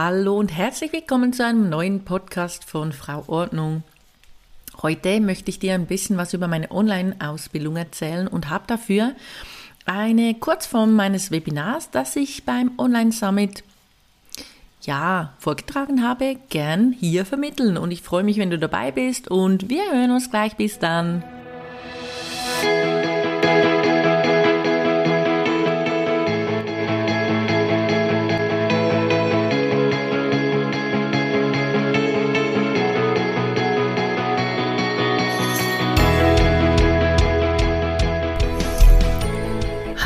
Hallo und herzlich willkommen zu einem neuen Podcast von Frau Ordnung. Heute möchte ich dir ein bisschen was über meine Online-Ausbildung erzählen und habe dafür eine Kurzform meines Webinars, das ich beim Online-Summit ja, vorgetragen habe, gern hier vermitteln. Und ich freue mich, wenn du dabei bist und wir hören uns gleich. Bis dann.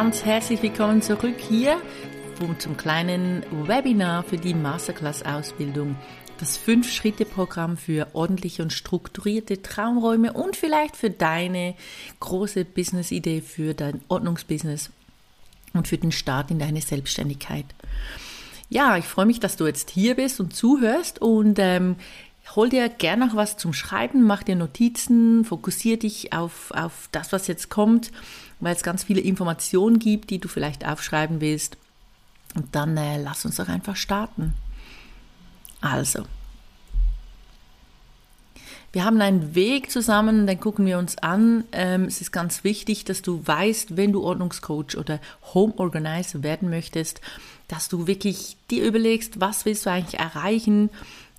Ganz herzlich willkommen zurück hier zum kleinen Webinar für die Masterclass-Ausbildung. Das Fünf-Schritte-Programm für ordentliche und strukturierte Traumräume und vielleicht für deine große Business-Idee, für dein Ordnungsbusiness und für den Start in deine Selbstständigkeit. Ja, ich freue mich, dass du jetzt hier bist und zuhörst und ähm, hol dir gerne noch was zum Schreiben, mach dir Notizen, fokussiere dich auf, auf das, was jetzt kommt weil es ganz viele Informationen gibt, die du vielleicht aufschreiben willst. Und dann äh, lass uns doch einfach starten. Also, wir haben einen Weg zusammen, den gucken wir uns an. Ähm, es ist ganz wichtig, dass du weißt, wenn du Ordnungscoach oder Home Organizer werden möchtest, dass du wirklich dir überlegst, was willst du eigentlich erreichen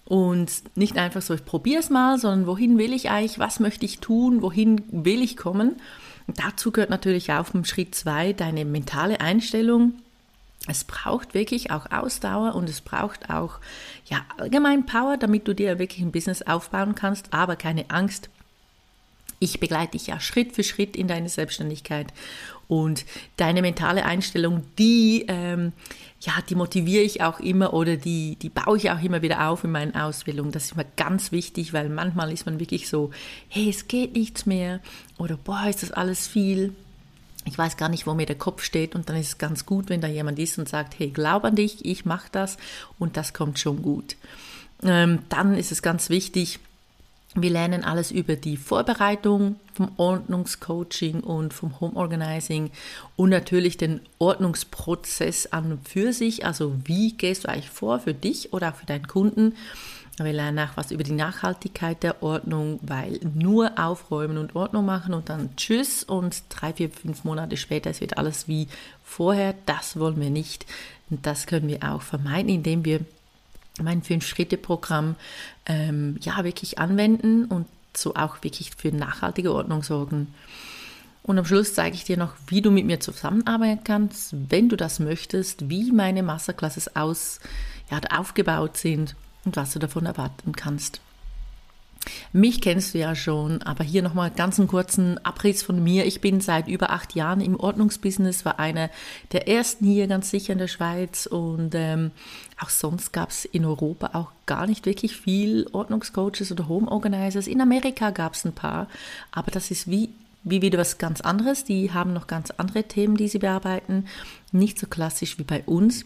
und nicht einfach so, ich probiere es mal, sondern wohin will ich eigentlich, was möchte ich tun, wohin will ich kommen Dazu gehört natürlich auch im Schritt zwei deine mentale Einstellung. Es braucht wirklich auch Ausdauer und es braucht auch ja, allgemein Power, damit du dir wirklich ein Business aufbauen kannst, aber keine Angst. Ich begleite dich ja Schritt für Schritt in deine Selbstständigkeit und deine mentale Einstellung, die, ähm, ja, die motiviere ich auch immer oder die, die baue ich auch immer wieder auf in meinen Ausbildungen. Das ist mir ganz wichtig, weil manchmal ist man wirklich so, hey, es geht nichts mehr oder boah, ist das alles viel. Ich weiß gar nicht, wo mir der Kopf steht und dann ist es ganz gut, wenn da jemand ist und sagt, hey, glaub an dich, ich mache das und das kommt schon gut. Ähm, dann ist es ganz wichtig, wir lernen alles über die Vorbereitung vom Ordnungscoaching und vom Home Organizing und natürlich den Ordnungsprozess an und für sich. Also wie gehst du eigentlich vor für dich oder auch für deinen Kunden? Wir lernen auch was über die Nachhaltigkeit der Ordnung, weil nur aufräumen und Ordnung machen und dann tschüss und drei, vier, fünf Monate später es wird alles wie vorher. Das wollen wir nicht. Und das können wir auch vermeiden, indem wir mein Fünf-Schritte-Programm ähm, ja, wirklich anwenden und so auch wirklich für nachhaltige Ordnung sorgen. Und am Schluss zeige ich dir noch, wie du mit mir zusammenarbeiten kannst, wenn du das möchtest, wie meine Masterclasses aus, ja, aufgebaut sind und was du davon erwarten kannst. Mich kennst du ja schon, aber hier nochmal ganz einen kurzen Abriss von mir. Ich bin seit über acht Jahren im Ordnungsbusiness, war einer der ersten hier ganz sicher in der Schweiz und ähm, auch sonst gab es in Europa auch gar nicht wirklich viel Ordnungscoaches oder Home Organizers. In Amerika gab es ein paar, aber das ist wie wie wieder was ganz anderes. Die haben noch ganz andere Themen, die sie bearbeiten. Nicht so klassisch wie bei uns.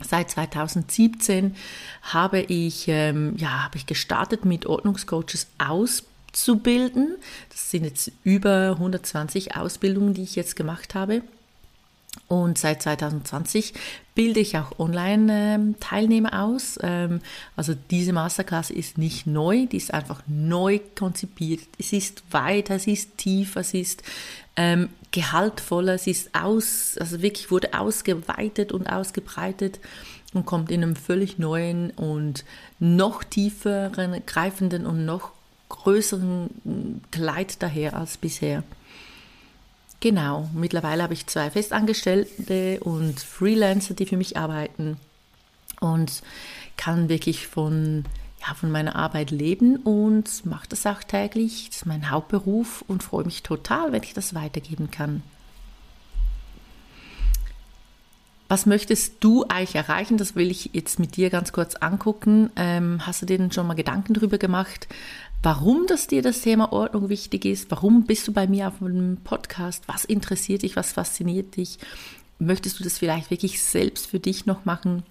Seit 2017 habe ich, ähm, ja, habe ich gestartet mit Ordnungscoaches auszubilden. Das sind jetzt über 120 Ausbildungen, die ich jetzt gemacht habe. Und seit 2020 bilde ich auch Online-Teilnehmer ähm, aus. Ähm, also diese Masterclass ist nicht neu, die ist einfach neu konzipiert. Es ist weiter, es ist tiefer, es ist ähm, gehaltvoller, es ist aus, also wirklich wurde ausgeweitet und ausgebreitet und kommt in einem völlig neuen und noch tieferen, greifenden und noch größeren Kleid daher als bisher. Genau, mittlerweile habe ich zwei Festangestellte und Freelancer, die für mich arbeiten und kann wirklich von, ja, von meiner Arbeit leben und mache das auch täglich. Das ist mein Hauptberuf und freue mich total, wenn ich das weitergeben kann. Was möchtest du eigentlich erreichen? Das will ich jetzt mit dir ganz kurz angucken. Ähm, hast du dir denn schon mal Gedanken darüber gemacht, warum das dir das Thema Ordnung wichtig ist? Warum bist du bei mir auf einem Podcast? Was interessiert dich? Was fasziniert dich? Möchtest du das vielleicht wirklich selbst für dich noch machen?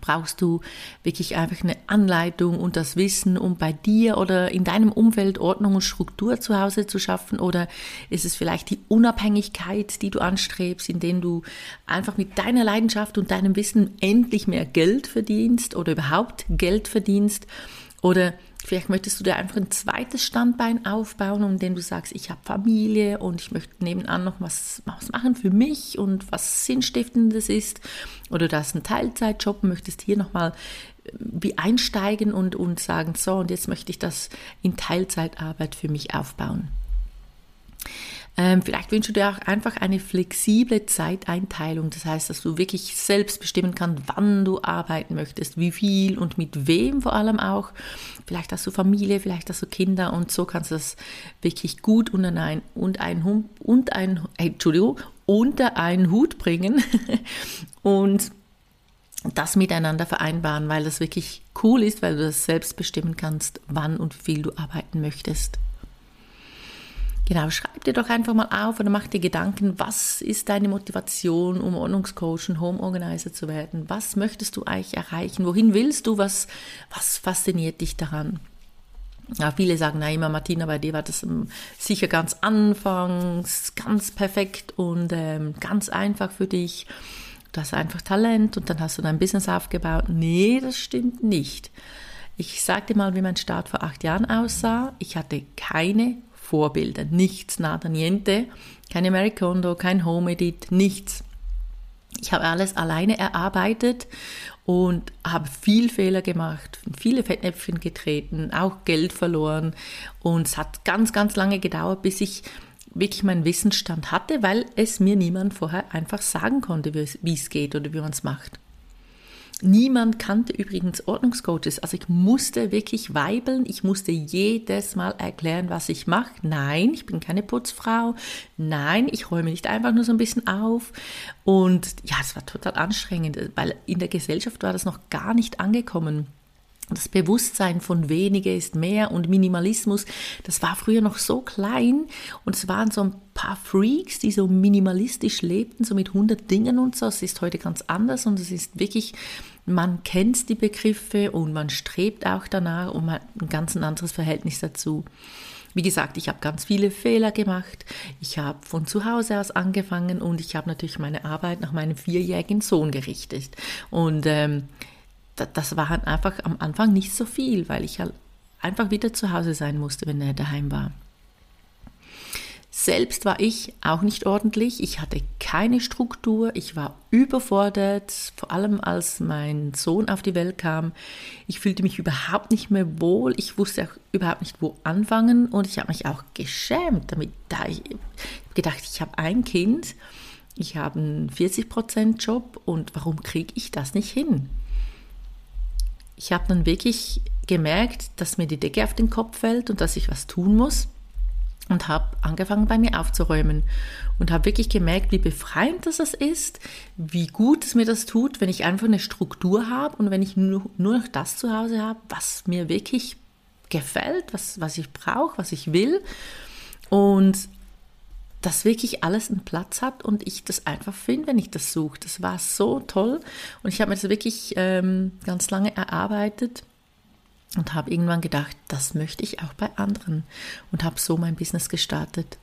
brauchst du wirklich einfach eine Anleitung und das Wissen, um bei dir oder in deinem Umfeld Ordnung und Struktur zu Hause zu schaffen? Oder ist es vielleicht die Unabhängigkeit, die du anstrebst, indem du einfach mit deiner Leidenschaft und deinem Wissen endlich mehr Geld verdienst oder überhaupt Geld verdienst? Oder Vielleicht möchtest du dir einfach ein zweites Standbein aufbauen, um den du sagst, ich habe Familie und ich möchte nebenan noch was, was machen für mich und was Sinnstiftendes ist. Oder du hast einen Teilzeitjob und möchtest hier nochmal äh, wie einsteigen und, und sagen, so, und jetzt möchte ich das in Teilzeitarbeit für mich aufbauen. Ähm, vielleicht wünschst du dir auch einfach eine flexible Zeiteinteilung. Das heißt, dass du wirklich selbst bestimmen kannst, wann du arbeiten möchtest, wie viel und mit wem vor allem auch. Vielleicht hast du Familie, vielleicht hast du Kinder und so kannst du das wirklich gut unter ein, und ein, und ein, Entschuldigung, unter einen Hut bringen und das miteinander vereinbaren, weil das wirklich cool ist, weil du das selbst bestimmen kannst, wann und wie viel du arbeiten möchtest. Genau, schreib dir doch einfach mal auf oder mach dir Gedanken, was ist deine Motivation, um Ordnungscoach und Home Organizer zu werden? Was möchtest du eigentlich erreichen? Wohin willst du? Was, was fasziniert dich daran? Ja, viele sagen, na immer Martina, bei dir war das um, sicher ganz anfangs, ganz perfekt und ähm, ganz einfach für dich. Du hast einfach Talent und dann hast du dein Business aufgebaut. Nee, das stimmt nicht. Ich sag dir mal, wie mein Start vor acht Jahren aussah. Ich hatte keine Vorbilder. Nichts, nada niente. Keine Kondo, kein Home Edit, nichts. Ich habe alles alleine erarbeitet und habe viel Fehler gemacht, viele Fettnäpfchen getreten, auch Geld verloren. Und es hat ganz, ganz lange gedauert, bis ich wirklich meinen Wissensstand hatte, weil es mir niemand vorher einfach sagen konnte, wie es geht oder wie man es macht. Niemand kannte übrigens Ordnungscoaches. Also ich musste wirklich weibeln. Ich musste jedes Mal erklären, was ich mache. Nein, ich bin keine Putzfrau. Nein, ich räume nicht einfach nur so ein bisschen auf. Und ja, es war total anstrengend, weil in der Gesellschaft war das noch gar nicht angekommen. Das Bewusstsein von weniger ist mehr und Minimalismus, das war früher noch so klein und es waren so ein paar Freaks, die so minimalistisch lebten, so mit 100 Dingen und so. Es ist heute ganz anders und es ist wirklich, man kennt die Begriffe und man strebt auch danach und man hat ein ganz anderes Verhältnis dazu. Wie gesagt, ich habe ganz viele Fehler gemacht. Ich habe von zu Hause aus angefangen und ich habe natürlich meine Arbeit nach meinem vierjährigen Sohn gerichtet. Und ähm, das war halt einfach am Anfang nicht so viel, weil ich halt einfach wieder zu Hause sein musste, wenn er daheim war. Selbst war ich auch nicht ordentlich. Ich hatte keine Struktur. Ich war überfordert, vor allem als mein Sohn auf die Welt kam. Ich fühlte mich überhaupt nicht mehr wohl. Ich wusste auch überhaupt nicht, wo anfangen. Und ich habe mich auch geschämt damit. Da ich gedacht, ich habe ein Kind, ich habe einen 40%-Job und warum kriege ich das nicht hin? Ich habe dann wirklich gemerkt, dass mir die Decke auf den Kopf fällt und dass ich was tun muss und habe angefangen bei mir aufzuräumen und habe wirklich gemerkt, wie befreiend das ist, wie gut es mir das tut, wenn ich einfach eine Struktur habe und wenn ich nur, nur noch das zu Hause habe, was mir wirklich gefällt, was, was ich brauche, was ich will. Und dass wirklich alles einen Platz hat und ich das einfach finde, wenn ich das suche. Das war so toll und ich habe mir das wirklich ähm, ganz lange erarbeitet und habe irgendwann gedacht, das möchte ich auch bei anderen und habe so mein Business gestartet.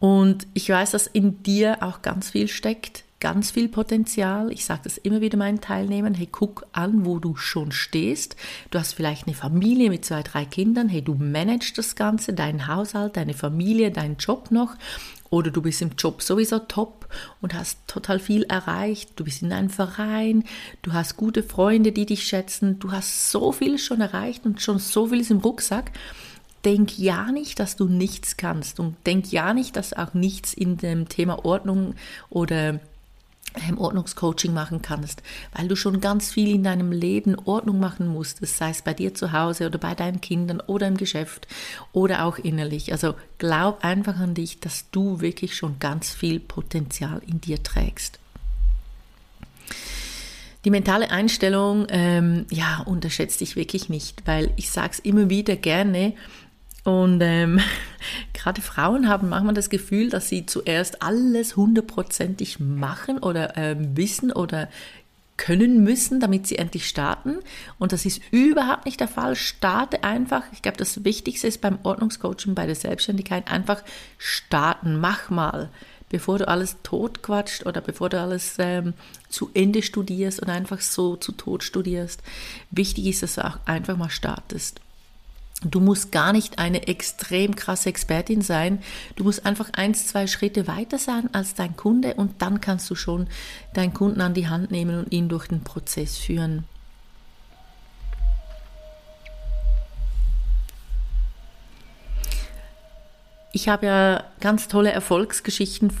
Und ich weiß, dass in dir auch ganz viel steckt, ganz viel Potenzial. Ich sage das immer wieder meinen Teilnehmern. Hey, guck an, wo du schon stehst. Du hast vielleicht eine Familie mit zwei, drei Kindern. Hey, du managst das Ganze, deinen Haushalt, deine Familie, deinen Job noch. Oder du bist im Job sowieso top und hast total viel erreicht. Du bist in einem Verein, du hast gute Freunde, die dich schätzen. Du hast so viel schon erreicht und schon so vieles im Rucksack denk ja nicht, dass du nichts kannst und denk ja nicht, dass auch nichts in dem Thema Ordnung oder Ordnungscoaching machen kannst, weil du schon ganz viel in deinem Leben Ordnung machen musstest, sei es bei dir zu Hause oder bei deinen Kindern oder im Geschäft oder auch innerlich. Also glaub einfach an dich, dass du wirklich schon ganz viel Potenzial in dir trägst. Die mentale Einstellung, ähm, ja, unterschätzt dich wirklich nicht, weil ich sage es immer wieder gerne, und ähm, gerade Frauen haben manchmal das Gefühl, dass sie zuerst alles hundertprozentig machen oder ähm, wissen oder können müssen, damit sie endlich starten. Und das ist überhaupt nicht der Fall. Starte einfach. Ich glaube, das Wichtigste ist beim Ordnungscoaching, bei der Selbstständigkeit einfach starten. Mach mal, bevor du alles totquatscht oder bevor du alles ähm, zu Ende studierst und einfach so zu tot studierst. Wichtig ist, dass du auch einfach mal startest. Du musst gar nicht eine extrem krasse Expertin sein. Du musst einfach eins, zwei Schritte weiter sein als dein Kunde und dann kannst du schon deinen Kunden an die Hand nehmen und ihn durch den Prozess führen. Ich habe ja ganz tolle Erfolgsgeschichten,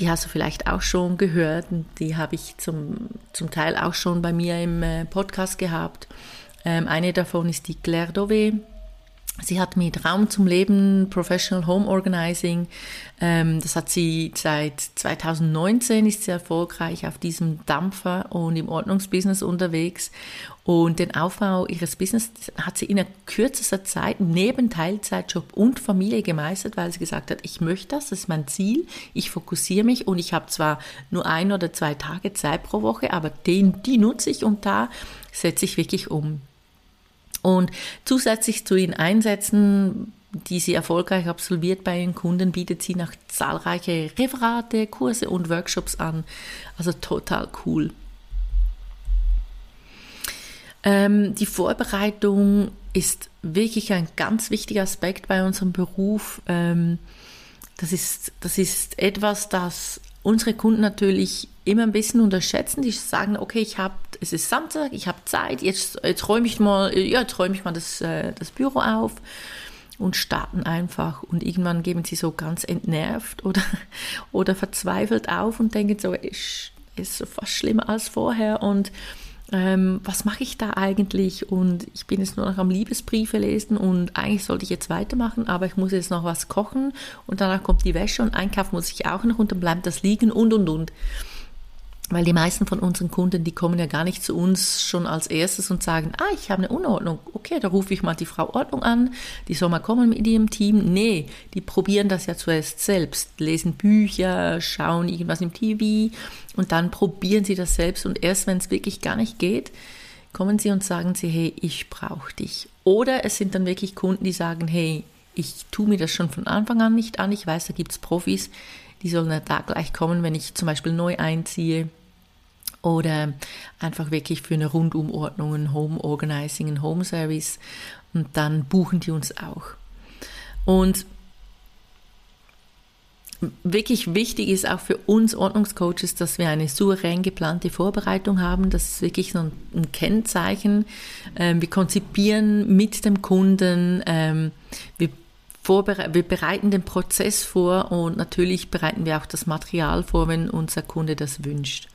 die hast du vielleicht auch schon gehört und die habe ich zum, zum Teil auch schon bei mir im äh, Podcast gehabt. Ähm, eine davon ist die Claire Dové Sie hat mit Raum zum Leben, Professional Home Organizing, ähm, das hat sie seit 2019, ist sie erfolgreich auf diesem Dampfer und im Ordnungsbusiness unterwegs. Und den Aufbau ihres Business hat sie in kürzester Zeit neben Teilzeitjob und Familie gemeistert, weil sie gesagt hat, ich möchte das, das ist mein Ziel, ich fokussiere mich und ich habe zwar nur ein oder zwei Tage Zeit pro Woche, aber den, die nutze ich und da setze ich wirklich um. Und zusätzlich zu ihren Einsätzen, die sie erfolgreich absolviert bei ihren Kunden, bietet sie noch zahlreiche Referate, Kurse und Workshops an. Also total cool. Ähm, die Vorbereitung ist wirklich ein ganz wichtiger Aspekt bei unserem Beruf. Ähm, das, ist, das ist etwas, das unsere Kunden natürlich immer ein bisschen unterschätzen. Die sagen, okay, ich habe, es ist Samstag, ich habe Zeit, jetzt, jetzt räume ich mal, ja, jetzt ich mal das, äh, das Büro auf und starten einfach. Und irgendwann geben sie so ganz entnervt oder, oder verzweifelt auf und denken so, ist, ist so fast schlimmer als vorher und ähm, was mache ich da eigentlich? Und ich bin jetzt nur noch am Liebesbriefe lesen und eigentlich sollte ich jetzt weitermachen, aber ich muss jetzt noch was kochen und danach kommt die Wäsche und einkaufen muss ich auch noch und dann bleibt das liegen und und und. Weil die meisten von unseren Kunden, die kommen ja gar nicht zu uns schon als erstes und sagen, ah, ich habe eine Unordnung. Okay, da rufe ich mal die Frau Ordnung an, die soll mal kommen mit ihrem Team. Nee, die probieren das ja zuerst selbst, lesen Bücher, schauen irgendwas im TV und dann probieren sie das selbst und erst wenn es wirklich gar nicht geht, kommen sie und sagen sie, hey, ich brauche dich. Oder es sind dann wirklich Kunden, die sagen, hey, ich tue mir das schon von Anfang an nicht an, ich weiß, da gibt es Profis, die sollen da gleich kommen, wenn ich zum Beispiel neu einziehe oder einfach wirklich für eine Rundumordnung, ein Home Organizing, ein Home Service und dann buchen die uns auch. Und wirklich wichtig ist auch für uns Ordnungscoaches, dass wir eine souverän geplante Vorbereitung haben. Das ist wirklich so ein Kennzeichen. Ähm, wir konzipieren mit dem Kunden, ähm, wir, wir bereiten den Prozess vor und natürlich bereiten wir auch das Material vor, wenn unser Kunde das wünscht.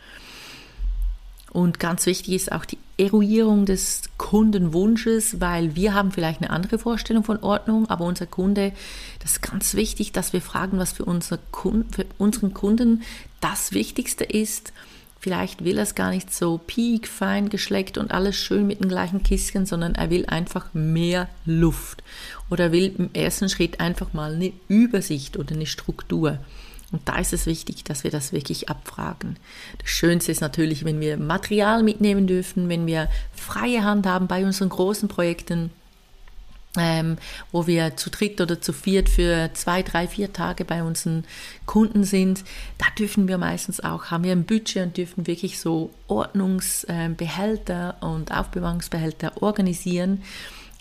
Und ganz wichtig ist auch die Eruierung des Kundenwunsches, weil wir haben vielleicht eine andere Vorstellung von Ordnung, aber unser Kunde, das ist ganz wichtig, dass wir fragen, was für, unser Kunden, für unseren Kunden das Wichtigste ist. Vielleicht will er es gar nicht so piek, fein geschleckt und alles schön mit dem gleichen Kisschen, sondern er will einfach mehr Luft oder will im ersten Schritt einfach mal eine Übersicht oder eine Struktur. Und da ist es wichtig, dass wir das wirklich abfragen. Das Schönste ist natürlich, wenn wir Material mitnehmen dürfen, wenn wir freie Hand haben bei unseren großen Projekten. ähm, wo wir zu dritt oder zu viert für zwei, drei, vier Tage bei unseren Kunden sind. Da dürfen wir meistens auch, haben wir ein Budget und dürfen wirklich so Ordnungsbehälter und Aufbewahrungsbehälter organisieren.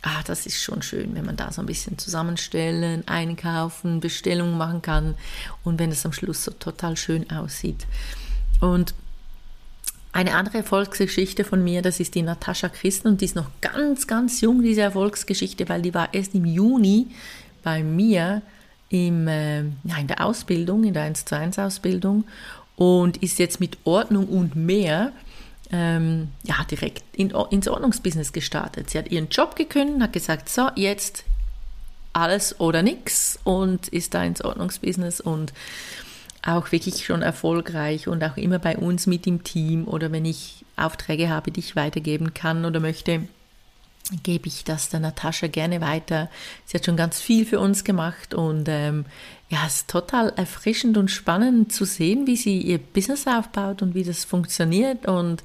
Ah, das ist schon schön, wenn man da so ein bisschen zusammenstellen, einkaufen, Bestellungen machen kann und wenn es am Schluss so total schön aussieht. Und eine andere Erfolgsgeschichte von mir, das ist die Natascha Christen und die ist noch ganz, ganz jung, diese Erfolgsgeschichte, weil die war erst im Juni bei mir im, äh, in der Ausbildung, in der 1 zu 1 Ausbildung und ist jetzt mit Ordnung und mehr ähm, ja, direkt in, ins Ordnungsbusiness gestartet. Sie hat ihren Job gekündigt, hat gesagt, so, jetzt alles oder nichts und ist da ins Ordnungsbusiness und auch wirklich schon erfolgreich und auch immer bei uns mit im Team oder wenn ich Aufträge habe, die ich weitergeben kann oder möchte, gebe ich das der Natascha gerne weiter. Sie hat schon ganz viel für uns gemacht und ähm, ja, es ist total erfrischend und spannend zu sehen, wie sie ihr Business aufbaut und wie das funktioniert und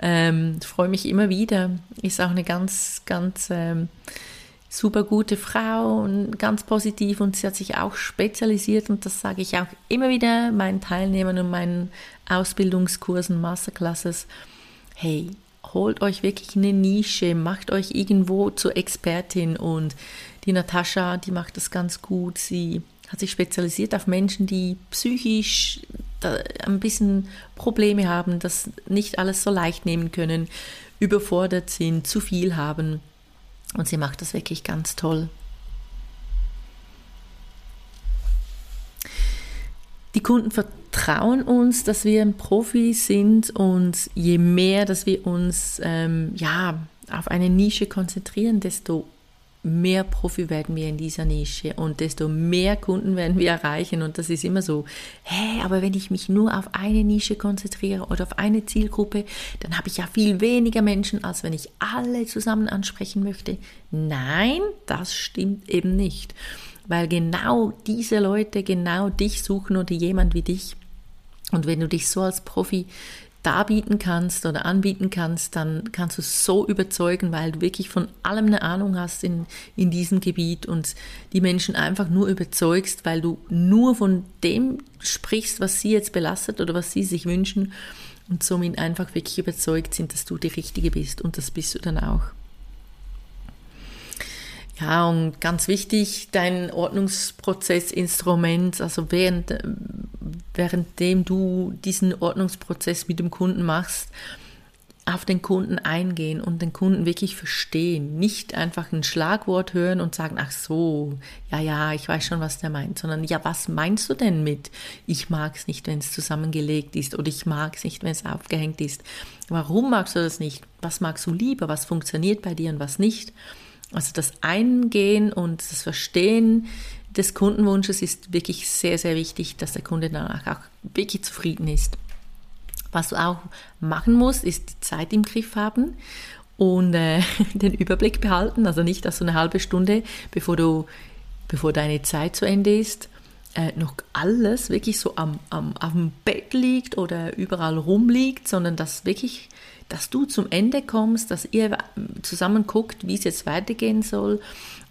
ähm, freue mich immer wieder. Ist auch eine ganz, ganz ähm, super gute Frau und ganz positiv und sie hat sich auch spezialisiert und das sage ich auch immer wieder meinen Teilnehmern und meinen Ausbildungskursen, Masterclasses. Hey, holt euch wirklich eine Nische, macht euch irgendwo zur Expertin und die Natascha, die macht das ganz gut. Sie hat sich spezialisiert auf Menschen, die psychisch ein bisschen Probleme haben, das nicht alles so leicht nehmen können, überfordert sind, zu viel haben. Und sie macht das wirklich ganz toll. Die Kunden vertrauen uns, dass wir ein Profi sind und je mehr, dass wir uns ähm, ja, auf eine Nische konzentrieren, desto mehr Profi werden wir in dieser Nische und desto mehr Kunden werden wir erreichen. Und das ist immer so, hä, aber wenn ich mich nur auf eine Nische konzentriere oder auf eine Zielgruppe, dann habe ich ja viel weniger Menschen, als wenn ich alle zusammen ansprechen möchte. Nein, das stimmt eben nicht. Weil genau diese Leute genau dich suchen oder jemand wie dich. Und wenn du dich so als Profi darbieten kannst oder anbieten kannst, dann kannst du so überzeugen, weil du wirklich von allem eine Ahnung hast in, in diesem Gebiet und die Menschen einfach nur überzeugst, weil du nur von dem sprichst, was sie jetzt belastet oder was sie sich wünschen und somit einfach wirklich überzeugt sind, dass du die Richtige bist und das bist du dann auch. Ja, und ganz wichtig, dein Ordnungsprozessinstrument, also während, währenddem du diesen Ordnungsprozess mit dem Kunden machst, auf den Kunden eingehen und den Kunden wirklich verstehen. Nicht einfach ein Schlagwort hören und sagen, ach so, ja, ja, ich weiß schon, was der meint, sondern ja, was meinst du denn mit, ich mag es nicht, wenn es zusammengelegt ist oder ich mag es nicht, wenn es aufgehängt ist. Warum magst du das nicht? Was magst du lieber? Was funktioniert bei dir und was nicht? Also das Eingehen und das Verstehen des Kundenwunsches ist wirklich sehr, sehr wichtig, dass der Kunde danach auch wirklich zufrieden ist. Was du auch machen musst, ist die Zeit im Griff haben und äh, den Überblick behalten. Also nicht, dass du eine halbe Stunde, bevor du, bevor deine Zeit zu Ende ist, äh, noch alles wirklich so am, am, auf Bett liegt oder überall rumliegt, sondern dass wirklich dass du zum Ende kommst, dass ihr zusammen guckt, wie es jetzt weitergehen soll,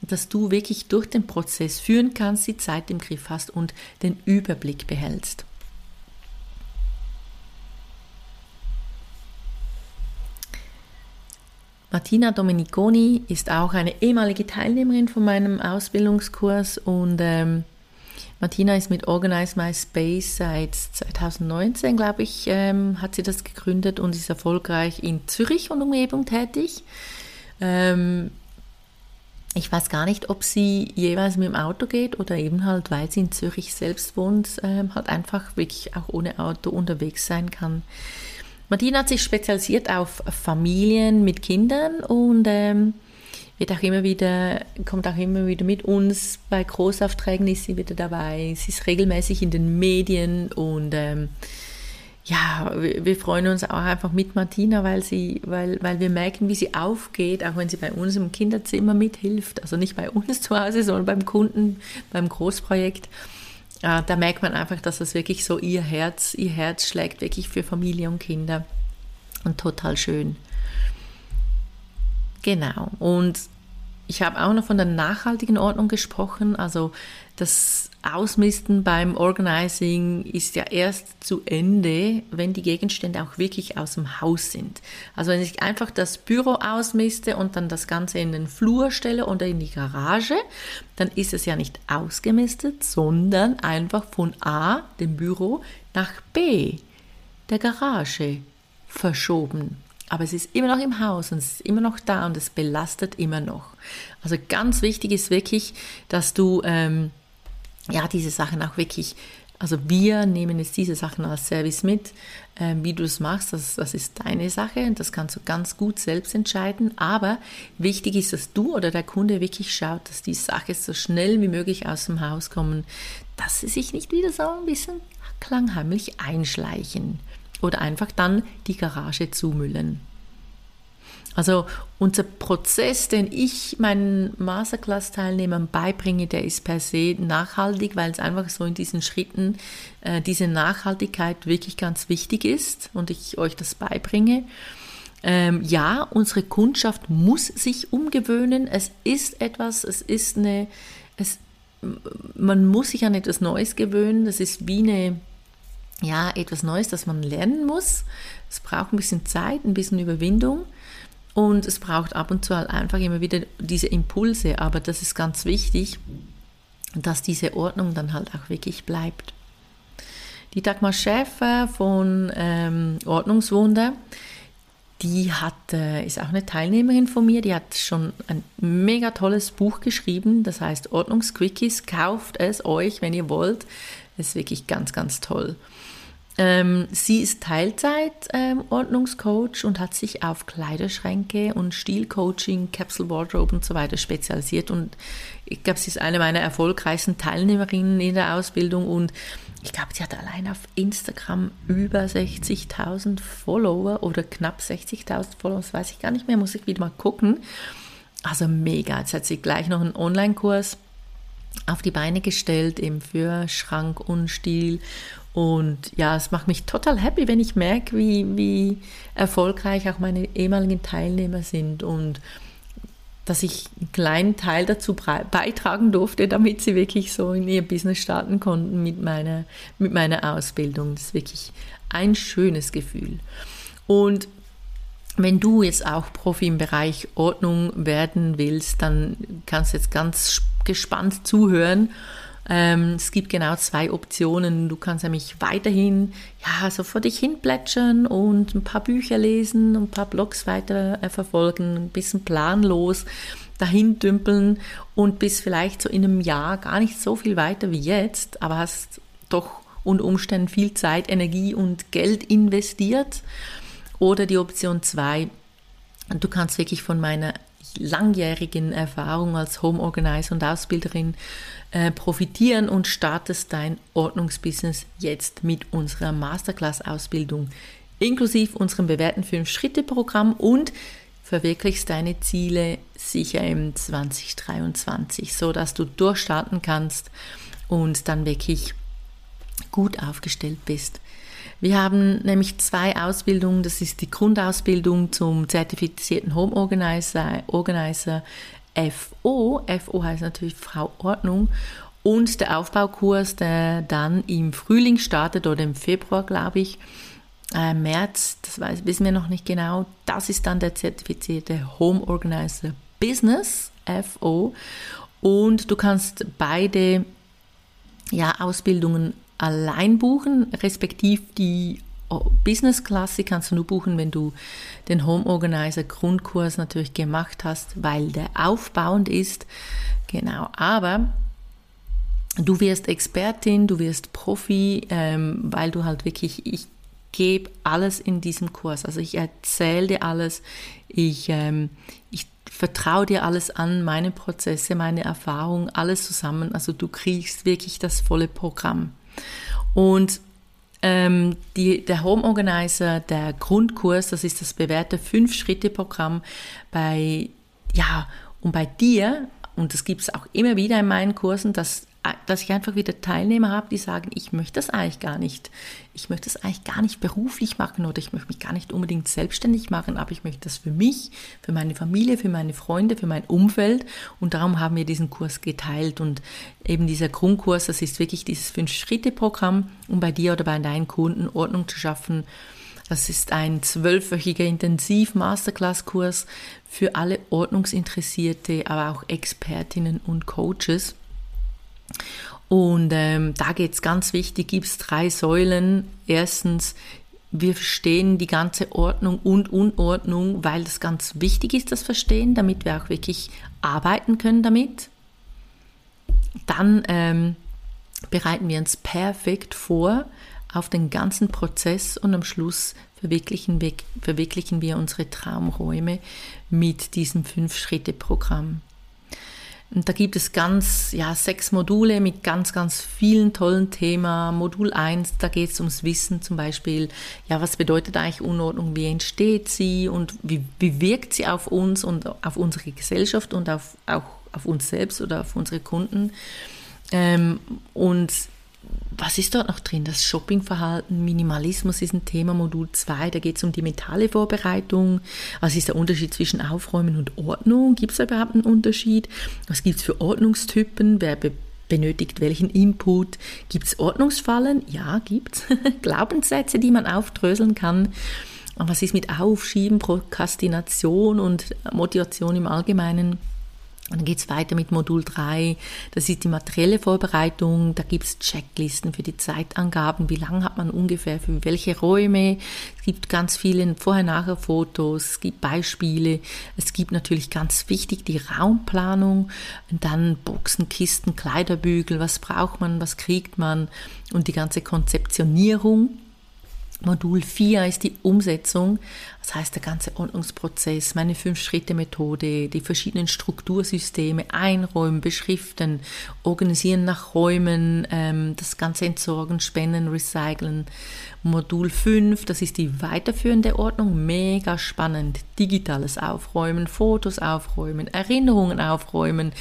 dass du wirklich durch den Prozess führen kannst, die Zeit im Griff hast und den Überblick behältst. Martina Domeniconi ist auch eine ehemalige Teilnehmerin von meinem Ausbildungskurs und ähm, Martina ist mit Organize My Space seit 2019, glaube ich, ähm, hat sie das gegründet und ist erfolgreich in Zürich und Umgebung tätig. Ähm, ich weiß gar nicht, ob sie jeweils mit dem Auto geht oder eben halt, weil sie in Zürich selbst wohnt, ähm, halt einfach wirklich auch ohne Auto unterwegs sein kann. Martina hat sich spezialisiert auf Familien mit Kindern und ähm, wird auch immer wieder, kommt auch immer wieder mit uns. Bei Großaufträgen ist sie wieder dabei. Sie ist regelmäßig in den Medien und ähm, ja, wir, wir, freuen uns auch einfach mit Martina, weil sie, weil, weil wir merken, wie sie aufgeht, auch wenn sie bei uns im Kinderzimmer mithilft. Also nicht bei uns zu Hause, sondern beim Kunden, beim Großprojekt. Äh, da merkt man einfach, dass das wirklich so ihr Herz, ihr Herz schlägt wirklich für Familie und Kinder. Und total schön. Genau. Und ich habe auch noch von der nachhaltigen Ordnung gesprochen. Also das Ausmisten beim Organizing ist ja erst zu Ende, wenn die Gegenstände auch wirklich aus dem Haus sind. Also wenn ich einfach das Büro ausmiste und dann das Ganze in den Flur stelle oder in die Garage, dann ist es ja nicht ausgemistet, sondern einfach von A, dem Büro, nach B, der Garage, verschoben aber es ist immer noch im Haus und es ist immer noch da und es belastet immer noch. Also ganz wichtig ist wirklich, dass du ähm, ja diese Sachen auch wirklich, also wir nehmen jetzt diese Sachen als Service mit. Ähm, wie du es machst, das, das ist deine Sache und das kannst du ganz gut selbst entscheiden. Aber wichtig ist, dass du oder der Kunde wirklich schaut, dass die Sachen so schnell wie möglich aus dem Haus kommen, dass sie sich nicht wieder so ein bisschen klangheimlich einschleichen oder einfach dann die Garage zumüllen. Also unser Prozess, den ich meinen Masterclass-Teilnehmern beibringe, der ist per se nachhaltig, weil es einfach so in diesen Schritten äh, diese Nachhaltigkeit wirklich ganz wichtig ist und ich euch das beibringe. Ähm, ja, unsere Kundschaft muss sich umgewöhnen. Es ist etwas, es ist eine, es, man muss sich an etwas Neues gewöhnen. Das ist wie eine, ja, etwas Neues, das man lernen muss. Es braucht ein bisschen Zeit, ein bisschen Überwindung und es braucht ab und zu halt einfach immer wieder diese Impulse, aber das ist ganz wichtig, dass diese Ordnung dann halt auch wirklich bleibt. Die Dagmar Schäfer von ähm, Ordnungswunder, die hat, äh, ist auch eine Teilnehmerin von mir, die hat schon ein mega tolles Buch geschrieben, das heißt Ordnungsquickies, kauft es euch, wenn ihr wollt. Das ist wirklich ganz, ganz toll. Ähm, sie ist Teilzeit-Ordnungscoach ähm, und hat sich auf Kleiderschränke und Stilcoaching, Capsule Wardrobe und so weiter spezialisiert. Und ich glaube, sie ist eine meiner erfolgreichsten Teilnehmerinnen in der Ausbildung und ich glaube, sie hat allein auf Instagram über 60.000 Follower oder knapp 60.000 Follower, das weiß ich gar nicht mehr, muss ich wieder mal gucken. Also mega. Jetzt hat sie gleich noch einen Online-Kurs auf die Beine gestellt, eben für Schrank und Stil und ja, es macht mich total happy, wenn ich merke, wie, wie erfolgreich auch meine ehemaligen Teilnehmer sind und dass ich einen kleinen Teil dazu beitragen durfte, damit sie wirklich so in ihr Business starten konnten mit meiner, mit meiner Ausbildung. Das ist wirklich ein schönes Gefühl. Und wenn du jetzt auch Profi im Bereich Ordnung werden willst, dann kannst du jetzt ganz gespannt zuhören ähm, es gibt genau zwei Optionen. Du kannst nämlich weiterhin ja, so vor dich hin plätschern und ein paar Bücher lesen, ein paar Blogs weiter äh, verfolgen, ein bisschen planlos dahin dümpeln und bist vielleicht so in einem Jahr gar nicht so viel weiter wie jetzt, aber hast doch unter Umständen viel Zeit, Energie und Geld investiert. Oder die Option zwei, du kannst wirklich von meiner langjährigen Erfahrung als Home Organizer und Ausbilderin äh, profitieren und startest dein Ordnungsbusiness jetzt mit unserer Masterclass-Ausbildung inklusive unserem bewährten 5-Schritte-Programm und verwirklichst deine Ziele sicher im 2023, so dass du durchstarten kannst und dann wirklich gut aufgestellt bist. Wir haben nämlich zwei Ausbildungen. Das ist die Grundausbildung zum zertifizierten Home Organizer, Organizer FO. FO heißt natürlich Frau Ordnung. Und der Aufbaukurs, der dann im Frühling startet oder im Februar, glaube ich, äh, März, das weiß, wissen wir noch nicht genau. Das ist dann der zertifizierte Home Organizer Business, FO. Und du kannst beide ja, Ausbildungen allein buchen, respektive die Business Class kannst du nur buchen, wenn du den Home Organizer Grundkurs natürlich gemacht hast, weil der aufbauend ist. Genau, aber du wirst Expertin, du wirst Profi, ähm, weil du halt wirklich, ich gebe alles in diesem Kurs. Also ich erzähle dir alles, ich, ähm, ich vertraue dir alles an, meine Prozesse, meine Erfahrungen, alles zusammen. Also du kriegst wirklich das volle Programm. Und ähm, die, der Home Organizer, der Grundkurs, das ist das bewährte Fünf-Schritte-Programm bei, ja, und bei dir, und das gibt es auch immer wieder in meinen Kursen, dass dass ich einfach wieder Teilnehmer habe, die sagen, ich möchte das eigentlich gar nicht. Ich möchte das eigentlich gar nicht beruflich machen oder ich möchte mich gar nicht unbedingt selbstständig machen, aber ich möchte das für mich, für meine Familie, für meine Freunde, für mein Umfeld. Und darum haben wir diesen Kurs geteilt. Und eben dieser Grundkurs, das ist wirklich dieses Fünf-Schritte-Programm, um bei dir oder bei deinen Kunden Ordnung zu schaffen. Das ist ein zwölfwöchiger Intensiv-Masterclass-Kurs für alle Ordnungsinteressierte, aber auch Expertinnen und Coaches. Und ähm, da geht es ganz wichtig, gibt es drei Säulen. Erstens, wir verstehen die ganze Ordnung und Unordnung, weil das ganz wichtig ist, das Verstehen, damit wir auch wirklich arbeiten können damit. Dann ähm, bereiten wir uns perfekt vor auf den ganzen Prozess und am Schluss verwirklichen wir, verwirklichen wir unsere Traumräume mit diesem Fünf-Schritte-Programm. Und da gibt es ganz, ja, sechs Module mit ganz, ganz vielen tollen Themen. Modul 1, da geht es ums Wissen zum Beispiel. Ja, was bedeutet eigentlich Unordnung? Wie entsteht sie? Und wie, wie wirkt sie auf uns und auf unsere Gesellschaft und auf, auch auf uns selbst oder auf unsere Kunden? Ähm, und was ist dort noch drin? Das Shoppingverhalten, Minimalismus ist ein Thema, Modul 2, da geht es um die mentale Vorbereitung. Was ist der Unterschied zwischen Aufräumen und Ordnung? Gibt es überhaupt einen Unterschied? Was gibt es für Ordnungstypen? Wer be benötigt welchen Input? Gibt es Ordnungsfallen? Ja, gibt es. Glaubenssätze, die man aufdröseln kann. Und was ist mit Aufschieben, Prokrastination und Motivation im Allgemeinen? Und dann geht es weiter mit Modul 3. Das ist die materielle Vorbereitung. Da gibt es Checklisten für die Zeitangaben. Wie lange hat man ungefähr für welche Räume? Es gibt ganz viele Vorher-Nachher-Fotos. Es gibt Beispiele. Es gibt natürlich ganz wichtig die Raumplanung. Und dann Boxen, Kisten, Kleiderbügel. Was braucht man? Was kriegt man? Und die ganze Konzeptionierung Modul 4 ist die Umsetzung, das heißt der ganze Ordnungsprozess, meine Fünf-Schritte-Methode, die verschiedenen Struktursysteme, einräumen, beschriften, organisieren nach Räumen, ähm, das ganze Entsorgen, Spenden, Recyceln. Modul 5, das ist die weiterführende Ordnung, mega spannend. Digitales Aufräumen, Fotos aufräumen, Erinnerungen aufräumen,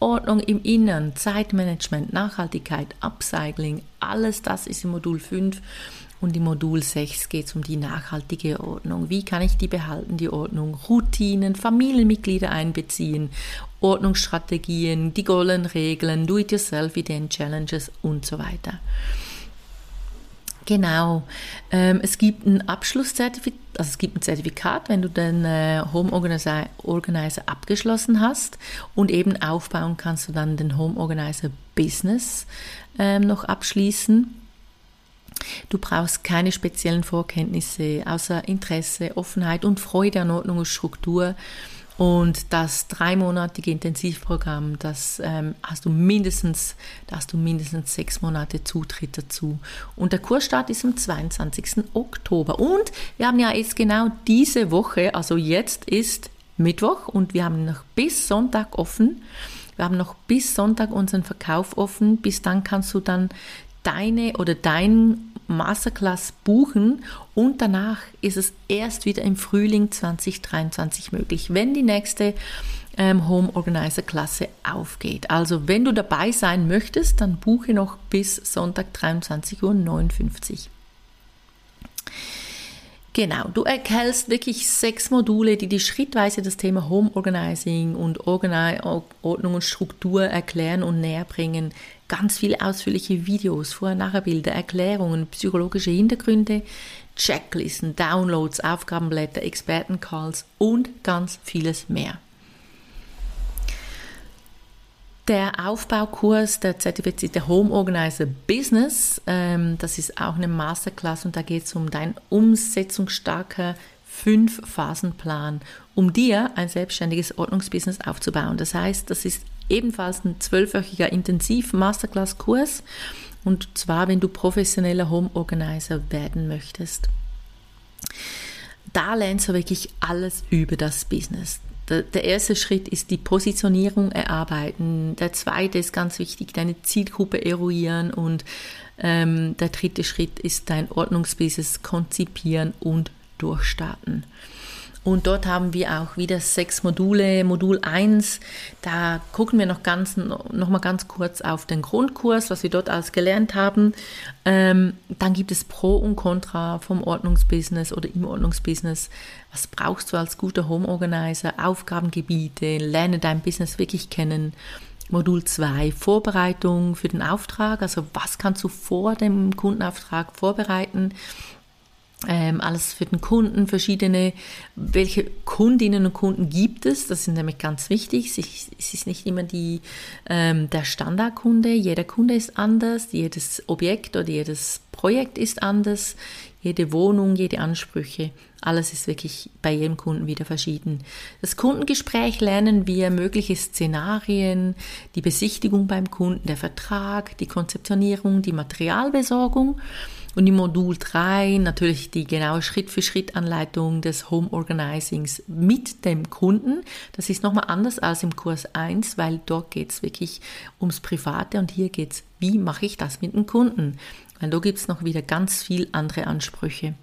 Ordnung im Innern, Zeitmanagement, Nachhaltigkeit, Upcycling, alles das ist im Modul 5 und im Modul 6 geht es um die nachhaltige Ordnung. Wie kann ich die behalten, die Ordnung? Routinen, Familienmitglieder einbeziehen, Ordnungsstrategien, die Golden Regeln, Do-it-yourself-Ideen-Challenges und so weiter. Genau. Ähm, es gibt ein Abschlusszertifikat, also es gibt ein Zertifikat, wenn du den äh, Home Organizer, Organizer abgeschlossen hast und eben aufbauen kannst du dann den Home Organizer Business ähm, noch abschließen. Du brauchst keine speziellen Vorkenntnisse, außer Interesse, Offenheit und Freude an Ordnung und Struktur. Und das dreimonatige Intensivprogramm, das ähm, hast du mindestens, da hast du mindestens sechs Monate Zutritt dazu. Und der Kursstart ist am 22. Oktober. Und wir haben ja jetzt genau diese Woche, also jetzt ist Mittwoch und wir haben noch bis Sonntag offen. Wir haben noch bis Sonntag unseren Verkauf offen. Bis dann kannst du dann deine oder dein Masterclass buchen und danach ist es erst wieder im Frühling 2023 möglich, wenn die nächste ähm, Home Organizer Klasse aufgeht. Also wenn du dabei sein möchtest, dann buche noch bis Sonntag 23.59 Uhr. Genau, du erhältst wirklich sechs Module, die dir schrittweise das Thema Home Organizing und Ordnung und Struktur erklären und näher bringen. Ganz viele ausführliche Videos, Vorher-Nachher-Bilder, Erklärungen, psychologische Hintergründe, Checklisten, Downloads, Aufgabenblätter, Expertencalls und ganz vieles mehr. Der Aufbaukurs, der zertifizierte Home Organizer Business, ähm, das ist auch eine Masterclass und da geht es um deinen umsetzungsstarker Fünf-Phasen-Plan, um dir ein selbstständiges Ordnungsbusiness aufzubauen. Das heißt, das ist ebenfalls ein zwölfwöchiger Intensiv-Masterclass-Kurs und zwar, wenn du professioneller Home Organizer werden möchtest. Da lernst du wirklich alles über das Business. Der, der, erste Schritt ist die Positionierung erarbeiten. Der zweite ist ganz wichtig, deine Zielgruppe eruieren. Und ähm, der dritte Schritt ist dein Ordnungsbusiness konzipieren und durchstarten. Und dort haben wir auch wieder sechs Module. Modul 1, da gucken wir noch, ganz, noch mal ganz kurz auf den Grundkurs, was wir dort alles gelernt haben. Ähm, dann gibt es Pro und Contra vom Ordnungsbusiness oder im Ordnungsbusiness. Was brauchst du als guter Home Organizer? Aufgabengebiete, lerne dein Business wirklich kennen. Modul 2, Vorbereitung für den Auftrag. Also was kannst du vor dem Kundenauftrag vorbereiten? Ähm, alles für den Kunden, verschiedene, welche Kundinnen und Kunden gibt es, das ist nämlich ganz wichtig, es ist nicht immer die, ähm, der Standardkunde, jeder Kunde ist anders, jedes Objekt oder jedes Projekt ist anders, jede Wohnung, jede Ansprüche, alles ist wirklich bei jedem Kunden wieder verschieden. Das Kundengespräch lernen wir mögliche Szenarien, die Besichtigung beim Kunden, der Vertrag, die Konzeptionierung, die Materialbesorgung und im Modul 3 natürlich die genaue Schritt-für-Schritt-Anleitung des Home Organizings mit dem Kunden. Das ist nochmal anders als im Kurs 1, weil dort geht es wirklich ums Private und hier geht es, wie mache ich das mit dem Kunden? Weil da gibt es noch wieder ganz viel andere Ansprüche.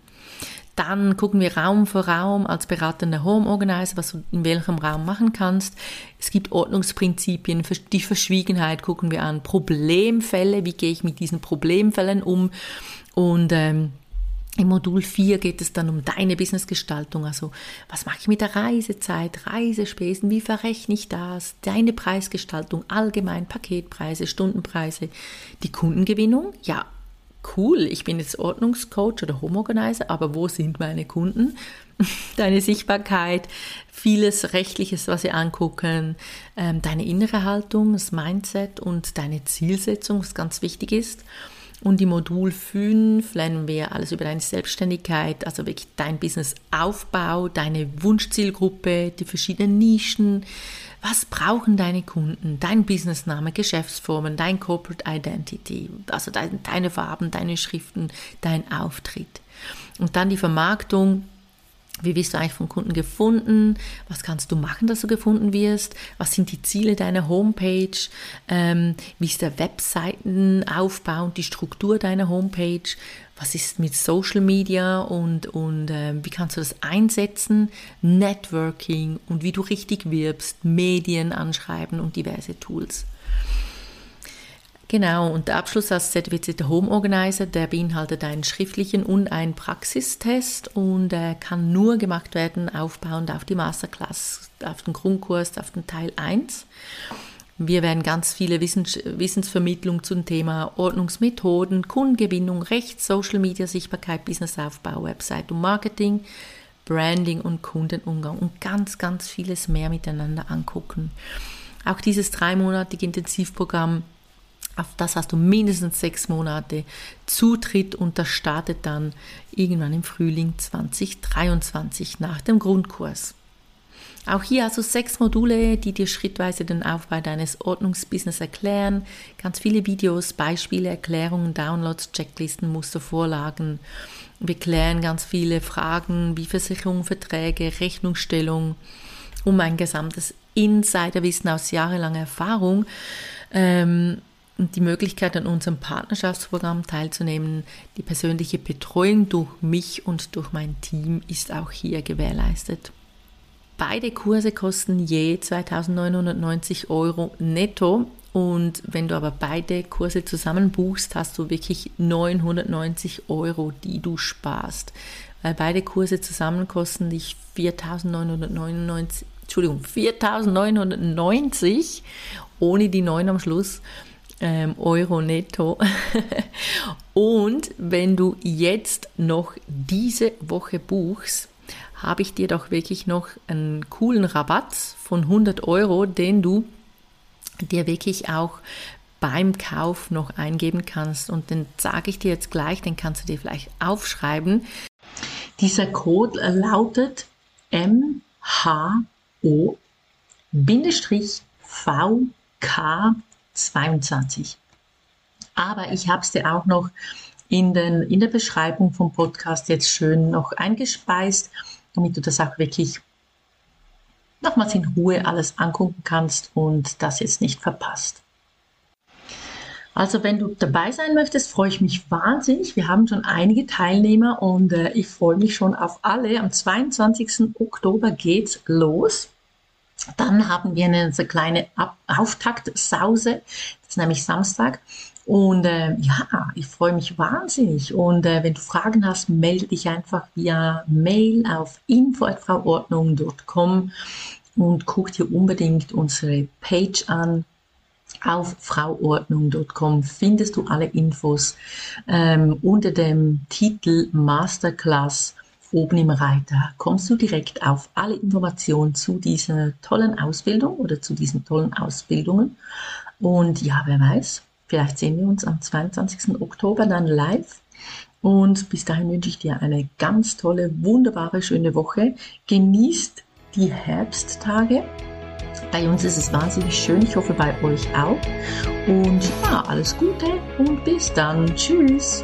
Dann gucken wir Raum für Raum als beratender Home Organizer, was du in welchem Raum machen kannst. Es gibt Ordnungsprinzipien, die Verschwiegenheit gucken wir an, Problemfälle, wie gehe ich mit diesen Problemfällen um und ähm, im Modul 4 geht es dann um deine Businessgestaltung. Also, was mache ich mit der Reisezeit, Reisespesen, wie verrechne ich das, deine Preisgestaltung, allgemein Paketpreise, Stundenpreise, die Kundengewinnung. Ja, cool, ich bin jetzt Ordnungscoach oder Homeorganizer, aber wo sind meine Kunden? Deine Sichtbarkeit, vieles Rechtliches, was sie angucken, ähm, deine innere Haltung, das Mindset und deine Zielsetzung, was ganz wichtig ist. Und im Modul 5 lernen wir alles über deine Selbstständigkeit, also wirklich dein Businessaufbau, deine Wunschzielgruppe, die verschiedenen Nischen. Was brauchen deine Kunden? Dein Businessname, Geschäftsformen, dein Corporate Identity, also deine Farben, deine Schriften, dein Auftritt. Und dann die Vermarktung, wie wirst du eigentlich vom Kunden gefunden? Was kannst du machen, dass du gefunden wirst? Was sind die Ziele deiner Homepage? Ähm, wie ist der Webseitenaufbau und die Struktur deiner Homepage? Was ist mit Social Media und, und äh, wie kannst du das einsetzen? Networking und wie du richtig wirbst, Medien anschreiben und diverse Tools. Genau, und der Abschluss als zertifizierter Home Organizer, der beinhaltet einen schriftlichen und einen Praxistest und äh, kann nur gemacht werden aufbauend auf die Masterclass, auf den Grundkurs, auf den Teil 1. Wir werden ganz viele Wissens Wissensvermittlung zum Thema Ordnungsmethoden, Kundengewinnung, Recht, Social Media, Sichtbarkeit, Businessaufbau, Website und Marketing, Branding und Kundenumgang und ganz, ganz vieles mehr miteinander angucken. Auch dieses dreimonatige Intensivprogramm auf das hast du mindestens sechs Monate Zutritt und das startet dann irgendwann im Frühling 2023 nach dem Grundkurs. Auch hier du sechs Module, die dir schrittweise den Aufbau deines Ordnungsbusiness erklären. Ganz viele Videos, Beispiele, Erklärungen, Downloads, Checklisten, Mustervorlagen. Wir klären ganz viele Fragen wie Versicherung, Verträge, Rechnungsstellung, um ein gesamtes Insiderwissen aus jahrelanger Erfahrung. Ähm, die Möglichkeit, an unserem Partnerschaftsprogramm teilzunehmen. Die persönliche Betreuung durch mich und durch mein Team ist auch hier gewährleistet. Beide Kurse kosten je 2990 Euro netto und wenn du aber beide Kurse zusammen buchst, hast du wirklich 990 Euro, die du sparst. Weil beide Kurse zusammen kosten dich 4999, Entschuldigung, 4990 ohne die 9 am Schluss ähm, Euro netto. Und wenn du jetzt noch diese Woche buchst, habe ich dir doch wirklich noch einen coolen Rabatt von 100 Euro, den du dir wirklich auch beim Kauf noch eingeben kannst. Und den sage ich dir jetzt gleich, den kannst du dir vielleicht aufschreiben. Dieser Code lautet MHO-VK 22. Aber ich habe es dir auch noch in, den, in der Beschreibung vom Podcast jetzt schön noch eingespeist, damit du das auch wirklich nochmals in Ruhe alles angucken kannst und das jetzt nicht verpasst. Also wenn du dabei sein möchtest, freue ich mich wahnsinnig. Wir haben schon einige Teilnehmer und äh, ich freue mich schon auf alle. Am 22. Oktober geht's los. Dann haben wir eine kleine Auftaktsause, das ist nämlich Samstag. Und äh, ja, ich freue mich wahnsinnig. Und äh, wenn du Fragen hast, melde dich einfach via Mail auf info.frauordnung.com und guck dir unbedingt unsere Page an. Auf frauordnung.com findest du alle Infos ähm, unter dem Titel Masterclass oben im Reiter kommst du direkt auf alle Informationen zu dieser tollen Ausbildung oder zu diesen tollen Ausbildungen. Und ja, wer weiß, vielleicht sehen wir uns am 22. Oktober dann live. Und bis dahin wünsche ich dir eine ganz tolle, wunderbare, schöne Woche. Genießt die Herbsttage. Bei uns ist es wahnsinnig schön. Ich hoffe bei euch auch. Und ja, alles Gute und bis dann. Tschüss.